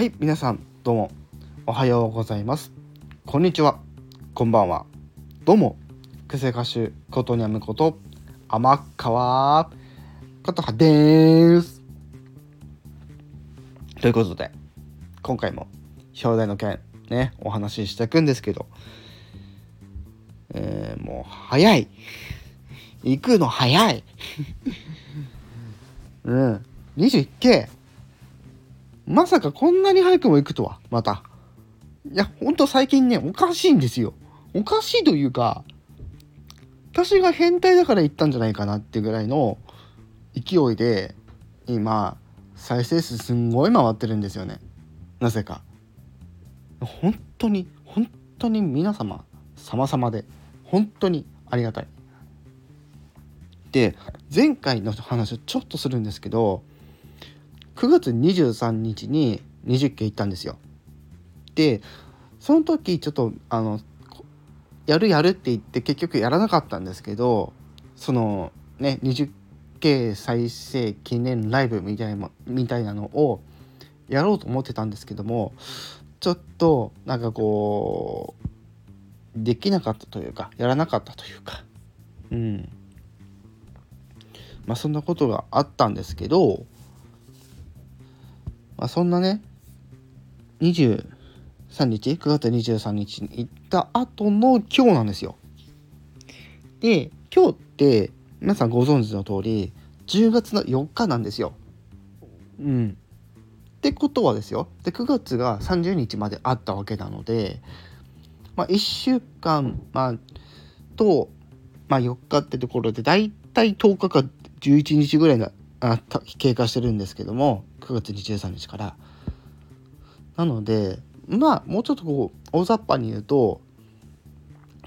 はい皆さんどうもおはようございます。こんにちは。こんばんは。どうも癖歌手ことにゃむこと天川ことはです。ということで今回も表題の件ねお話ししていくんですけどえー、もう早い。行くの早い。うん。21系まさかこんなに早くも行くとは。また。いやほんと最近ねおかしいんですよ。おかしいというか私が変態だから行ったんじゃないかなっていうぐらいの勢いで今再生数すんごい回ってるんですよね。なぜか。本当に本当に皆様様々で本当にありがたい。で前回の話をちょっとするんですけど9月23日に20件行ったんですよ。でその時ちょっとあのやるやるって言って結局やらなかったんですけどそのね 20K 再生記念ライブみたいなみたいなのをやろうと思ってたんですけどもちょっとなんかこうできなかったというかやらなかったというかうん。まあそんなことがあったんですけどまあそんなね23日9月23日に行った後の今日なんですよ。で今日って皆さんご存知の通り10月の4日なんですよ。うん。ってことはですよ。で9月が30日まであったわけなのでまあ、1週間、まあ、と、まあ、4日ってところで大体10日か11日ぐらいがあ経過してるんですけども9月23日から。なのでまあもうちょっとこう大雑把に言うと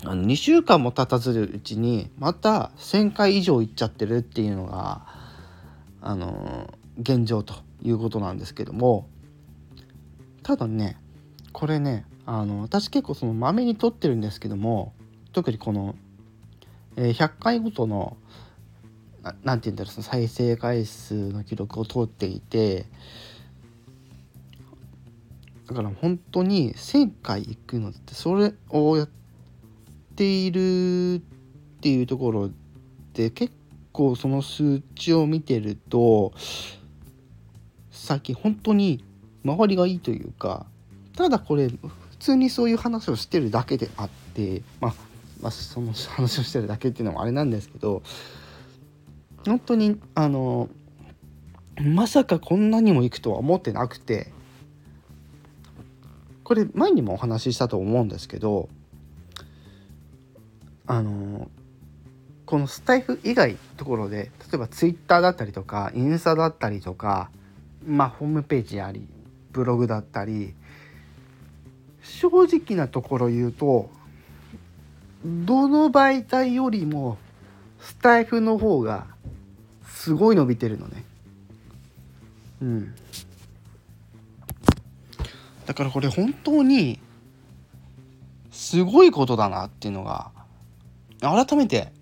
あの2週間も経たずるうちにまた1,000回以上行っちゃってるっていうのがあの現状ということなんですけども。ただねこれねあの私結構そのまめに撮ってるんですけども特にこの、え、100回ごとの何て言うんだろうその再生回数の記録を通っていてだから本当に1,000回行くのってそれをやっているっていうところで結構その数値を見てると最近本当に周りがいいというかただこれ普通にそういう話をしてるだけであって、まあ、まあその話をしてるだけっていうのもあれなんですけど本当にあのまさかこんなにも行くとは思ってなくてこれ前にもお話ししたと思うんですけどあのこのスタイフ以外ところで例えばツイッターだったりとかインスタだったりとかまあホームページありブログだったり正直なところ言うとどの媒体よりもスタイフの方がすごい伸びてるのね。うん。だからこれ本当にすごいことだなっていうのが改めて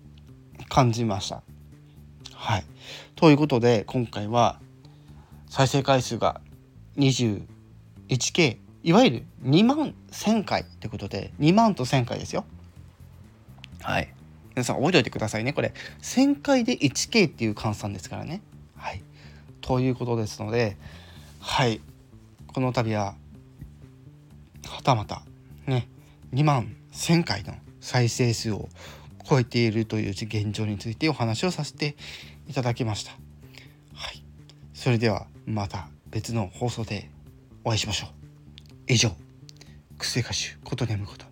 感じました。はい。ということで今回は再生回数が 21K いわゆる2万1000回ってことで2万と1000回ですよ。はい。皆さん覚えておいてくださいねこれ。1000回で 1K っていう換算ですからね。はい。ということですのではい。この度ははたまたね2万1000回の再生数を超えているという現状についてお話をさせていただきました。はい。それではまた別の放送でお会いしましょう。以上、癖歌手ことねむこと、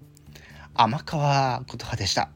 天川琴葉でした。